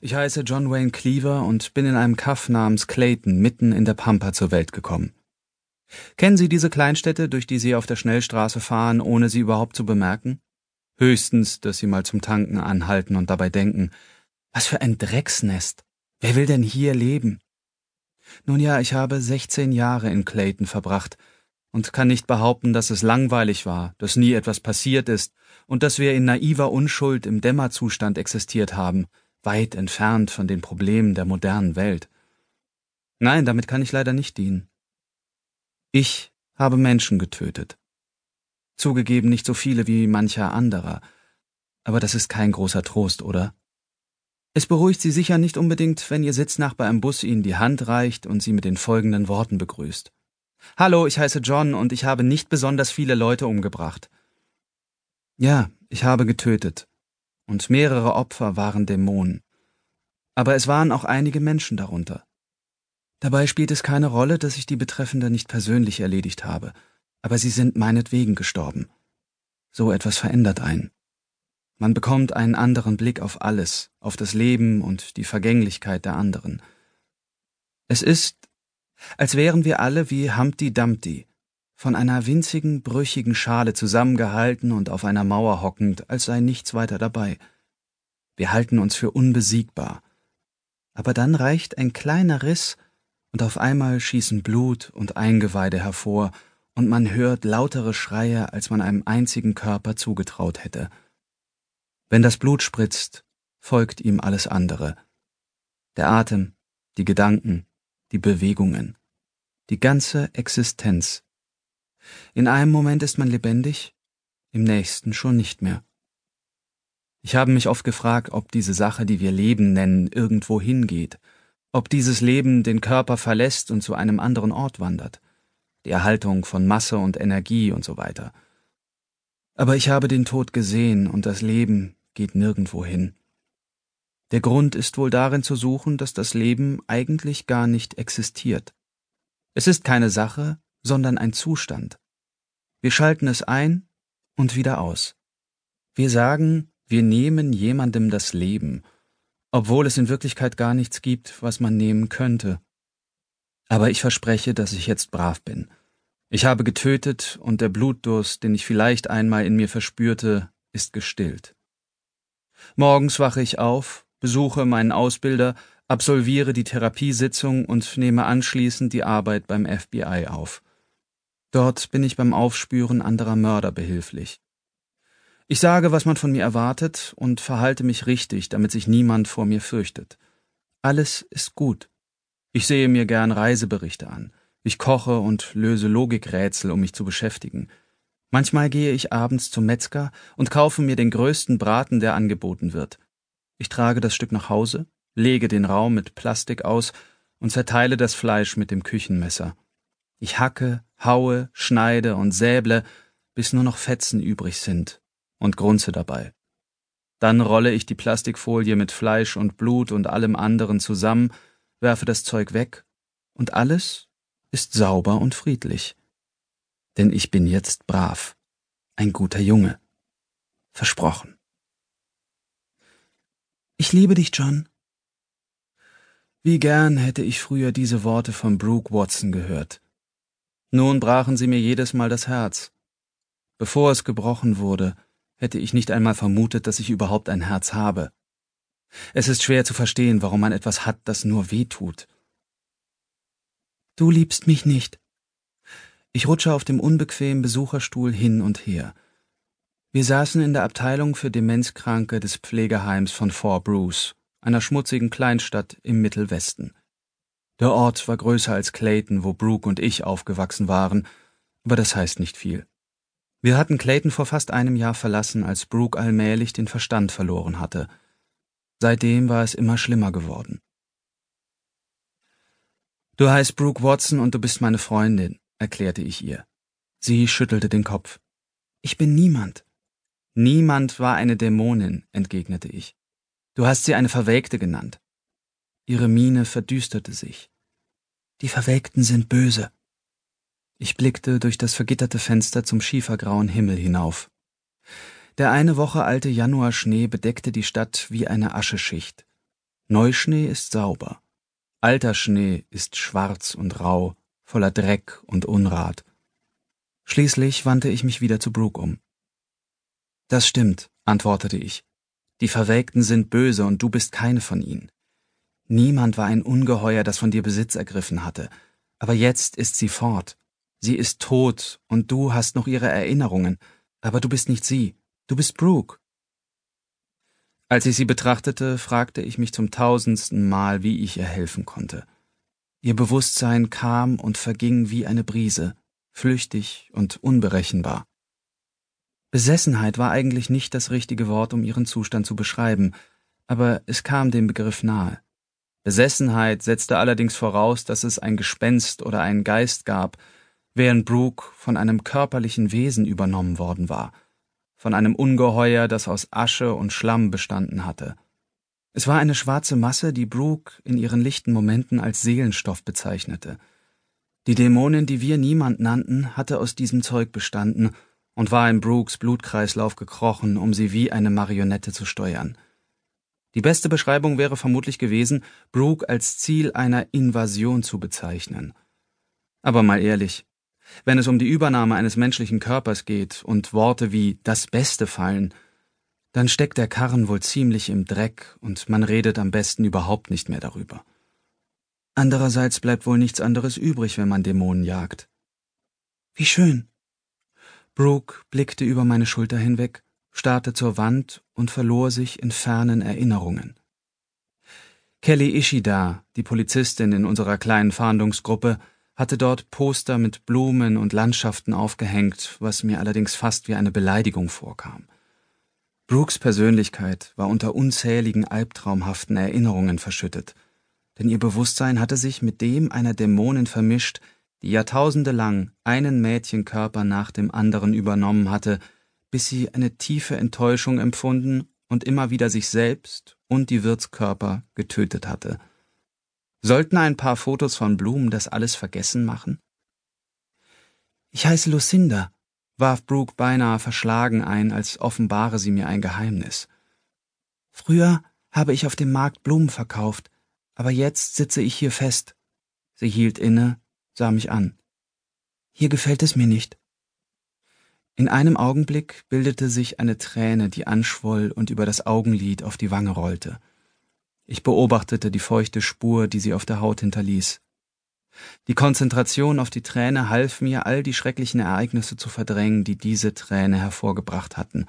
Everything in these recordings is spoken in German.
Ich heiße John Wayne Cleaver und bin in einem Kaff namens Clayton mitten in der Pampa zur Welt gekommen. Kennen Sie diese Kleinstädte, durch die Sie auf der Schnellstraße fahren, ohne sie überhaupt zu bemerken? Höchstens, dass Sie mal zum Tanken anhalten und dabei denken, was für ein Drecksnest. Wer will denn hier leben? Nun ja, ich habe 16 Jahre in Clayton verbracht und kann nicht behaupten, dass es langweilig war, dass nie etwas passiert ist und dass wir in naiver Unschuld im Dämmerzustand existiert haben, weit entfernt von den Problemen der modernen Welt. Nein, damit kann ich leider nicht dienen. Ich habe Menschen getötet. Zugegeben nicht so viele wie mancher anderer, aber das ist kein großer Trost, oder? Es beruhigt Sie sicher nicht unbedingt, wenn Ihr Sitznachbar im Bus Ihnen die Hand reicht und Sie mit den folgenden Worten begrüßt. Hallo, ich heiße John und ich habe nicht besonders viele Leute umgebracht. Ja, ich habe getötet. Und mehrere Opfer waren Dämonen. Aber es waren auch einige Menschen darunter. Dabei spielt es keine Rolle, dass ich die Betreffende nicht persönlich erledigt habe, aber sie sind meinetwegen gestorben. So etwas verändert einen. Man bekommt einen anderen Blick auf alles, auf das Leben und die Vergänglichkeit der anderen. Es ist, als wären wir alle wie Humpty Dumpty, von einer winzigen, brüchigen Schale zusammengehalten und auf einer Mauer hockend, als sei nichts weiter dabei. Wir halten uns für unbesiegbar. Aber dann reicht ein kleiner Riss, und auf einmal schießen Blut und Eingeweide hervor, und man hört lautere Schreie, als man einem einzigen Körper zugetraut hätte. Wenn das Blut spritzt, folgt ihm alles andere. Der Atem, die Gedanken, die Bewegungen, die ganze Existenz. In einem Moment ist man lebendig, im nächsten schon nicht mehr. Ich habe mich oft gefragt, ob diese Sache, die wir Leben nennen, irgendwo hingeht, ob dieses Leben den Körper verlässt und zu einem anderen Ort wandert, die Erhaltung von Masse und Energie und so weiter. Aber ich habe den Tod gesehen und das Leben geht nirgendwo hin. Der Grund ist wohl darin zu suchen, dass das Leben eigentlich gar nicht existiert. Es ist keine Sache, sondern ein Zustand. Wir schalten es ein und wieder aus. Wir sagen, wir nehmen jemandem das Leben obwohl es in Wirklichkeit gar nichts gibt, was man nehmen könnte. Aber ich verspreche, dass ich jetzt brav bin. Ich habe getötet und der Blutdurst, den ich vielleicht einmal in mir verspürte, ist gestillt. Morgens wache ich auf, besuche meinen Ausbilder, absolviere die Therapiesitzung und nehme anschließend die Arbeit beim FBI auf. Dort bin ich beim Aufspüren anderer Mörder behilflich. Ich sage, was man von mir erwartet und verhalte mich richtig, damit sich niemand vor mir fürchtet. Alles ist gut. Ich sehe mir gern Reiseberichte an. Ich koche und löse Logikrätsel, um mich zu beschäftigen. Manchmal gehe ich abends zum Metzger und kaufe mir den größten Braten, der angeboten wird. Ich trage das Stück nach Hause, lege den Raum mit Plastik aus und zerteile das Fleisch mit dem Küchenmesser. Ich hacke, haue, schneide und säble, bis nur noch Fetzen übrig sind und grunze dabei. Dann rolle ich die Plastikfolie mit Fleisch und Blut und allem anderen zusammen, werfe das Zeug weg, und alles ist sauber und friedlich. Denn ich bin jetzt brav, ein guter Junge. Versprochen. Ich liebe dich, John. Wie gern hätte ich früher diese Worte von Brooke Watson gehört. Nun brachen sie mir jedes Mal das Herz. Bevor es gebrochen wurde, hätte ich nicht einmal vermutet, dass ich überhaupt ein Herz habe. Es ist schwer zu verstehen, warum man etwas hat, das nur weh tut. Du liebst mich nicht. Ich rutsche auf dem unbequemen Besucherstuhl hin und her. Wir saßen in der Abteilung für Demenzkranke des Pflegeheims von Fort Bruce, einer schmutzigen Kleinstadt im Mittelwesten. Der Ort war größer als Clayton, wo Brooke und ich aufgewachsen waren, aber das heißt nicht viel. Wir hatten Clayton vor fast einem Jahr verlassen, als Brooke allmählich den Verstand verloren hatte. Seitdem war es immer schlimmer geworden. Du heißt Brooke Watson und du bist meine Freundin, erklärte ich ihr. Sie schüttelte den Kopf. Ich bin niemand. Niemand war eine Dämonin, entgegnete ich. Du hast sie eine Verwelkte genannt. Ihre Miene verdüsterte sich. Die Verwelkten sind böse. Ich blickte durch das vergitterte Fenster zum schiefergrauen Himmel hinauf. Der eine Woche alte Januarschnee bedeckte die Stadt wie eine Ascheschicht. Neuschnee ist sauber. Alter Schnee ist schwarz und rau, voller Dreck und Unrat. Schließlich wandte ich mich wieder zu Brooke um. Das stimmt, antwortete ich. Die Verwelkten sind böse und du bist keine von ihnen. Niemand war ein Ungeheuer, das von dir Besitz ergriffen hatte, aber jetzt ist sie fort. Sie ist tot und du hast noch ihre Erinnerungen, aber du bist nicht sie, du bist Brooke. Als ich sie betrachtete, fragte ich mich zum tausendsten Mal, wie ich ihr helfen konnte. Ihr Bewusstsein kam und verging wie eine Brise, flüchtig und unberechenbar. Besessenheit war eigentlich nicht das richtige Wort, um ihren Zustand zu beschreiben, aber es kam dem Begriff nahe. Besessenheit setzte allerdings voraus, dass es ein Gespenst oder einen Geist gab, während Brooke von einem körperlichen Wesen übernommen worden war – von einem Ungeheuer, das aus Asche und Schlamm bestanden hatte. Es war eine schwarze Masse, die Brooke in ihren lichten Momenten als Seelenstoff bezeichnete. Die Dämonin, die wir niemand nannten, hatte aus diesem Zeug bestanden und war in Brookes Blutkreislauf gekrochen, um sie wie eine Marionette zu steuern. Die beste Beschreibung wäre vermutlich gewesen, Brooke als Ziel einer Invasion zu bezeichnen. Aber mal ehrlich, wenn es um die Übernahme eines menschlichen Körpers geht und Worte wie das Beste fallen, dann steckt der Karren wohl ziemlich im Dreck und man redet am besten überhaupt nicht mehr darüber. Andererseits bleibt wohl nichts anderes übrig, wenn man Dämonen jagt. Wie schön. Brooke blickte über meine Schulter hinweg, starrte zur Wand und verlor sich in fernen Erinnerungen. Kelly Ishida, die Polizistin in unserer kleinen Fahndungsgruppe, hatte dort Poster mit Blumen und Landschaften aufgehängt, was mir allerdings fast wie eine Beleidigung vorkam. Brooks Persönlichkeit war unter unzähligen albtraumhaften Erinnerungen verschüttet, denn ihr Bewusstsein hatte sich mit dem einer Dämonin vermischt, die jahrtausende lang einen Mädchenkörper nach dem anderen übernommen hatte, bis sie eine tiefe Enttäuschung empfunden und immer wieder sich selbst und die Wirtskörper getötet hatte. Sollten ein paar Fotos von Blumen das alles vergessen machen? Ich heiße Lucinda, warf Brooke beinahe verschlagen ein, als offenbare sie mir ein Geheimnis. Früher habe ich auf dem Markt Blumen verkauft, aber jetzt sitze ich hier fest. Sie hielt inne, sah mich an. Hier gefällt es mir nicht. In einem Augenblick bildete sich eine Träne, die anschwoll und über das Augenlid auf die Wange rollte. Ich beobachtete die feuchte Spur, die sie auf der Haut hinterließ. Die Konzentration auf die Träne half mir, all die schrecklichen Ereignisse zu verdrängen, die diese Träne hervorgebracht hatten.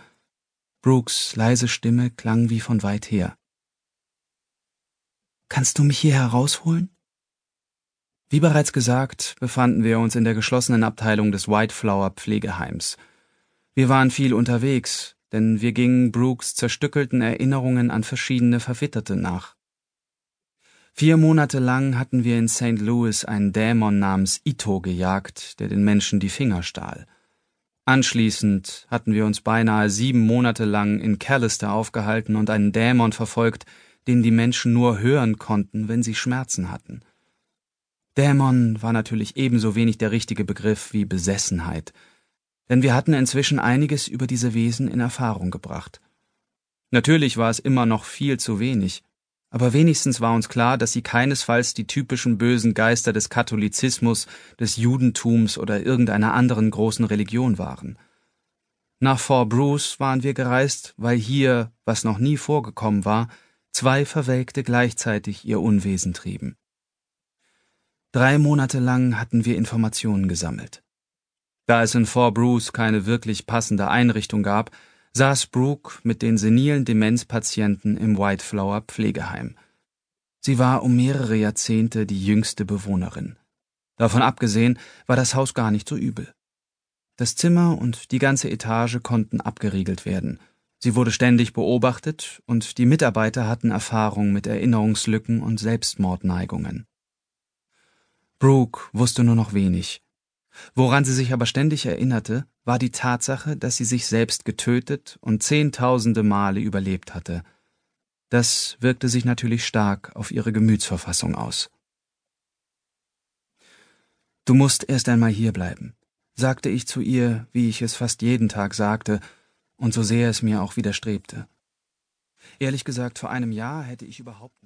Brooks leise Stimme klang wie von weit her. Kannst du mich hier herausholen? Wie bereits gesagt, befanden wir uns in der geschlossenen Abteilung des White Flower Pflegeheims. Wir waren viel unterwegs, denn wir gingen Brooks zerstückelten Erinnerungen an verschiedene Verwitterte nach. Vier Monate lang hatten wir in St. Louis einen Dämon namens Ito gejagt, der den Menschen die Finger stahl. Anschließend hatten wir uns beinahe sieben Monate lang in Callister aufgehalten und einen Dämon verfolgt, den die Menschen nur hören konnten, wenn sie Schmerzen hatten. Dämon war natürlich ebenso wenig der richtige Begriff wie Besessenheit – denn wir hatten inzwischen einiges über diese Wesen in Erfahrung gebracht. Natürlich war es immer noch viel zu wenig, aber wenigstens war uns klar, dass sie keinesfalls die typischen bösen Geister des Katholizismus, des Judentums oder irgendeiner anderen großen Religion waren. Nach Fort Bruce waren wir gereist, weil hier, was noch nie vorgekommen war, zwei Verwelkte gleichzeitig ihr Unwesen trieben. Drei Monate lang hatten wir Informationen gesammelt. Da es in Fort Bruce keine wirklich passende Einrichtung gab, saß Brooke mit den senilen Demenzpatienten im White Flower Pflegeheim. Sie war um mehrere Jahrzehnte die jüngste Bewohnerin. Davon abgesehen war das Haus gar nicht so übel. Das Zimmer und die ganze Etage konnten abgeriegelt werden. Sie wurde ständig beobachtet und die Mitarbeiter hatten Erfahrung mit Erinnerungslücken und Selbstmordneigungen. Brooke wusste nur noch wenig, Woran sie sich aber ständig erinnerte, war die Tatsache, dass sie sich selbst getötet und zehntausende Male überlebt hatte. Das wirkte sich natürlich stark auf ihre Gemütsverfassung aus. Du musst erst einmal hierbleiben, sagte ich zu ihr, wie ich es fast jeden Tag sagte, und so sehr es mir auch widerstrebte. Ehrlich gesagt, vor einem Jahr hätte ich überhaupt nicht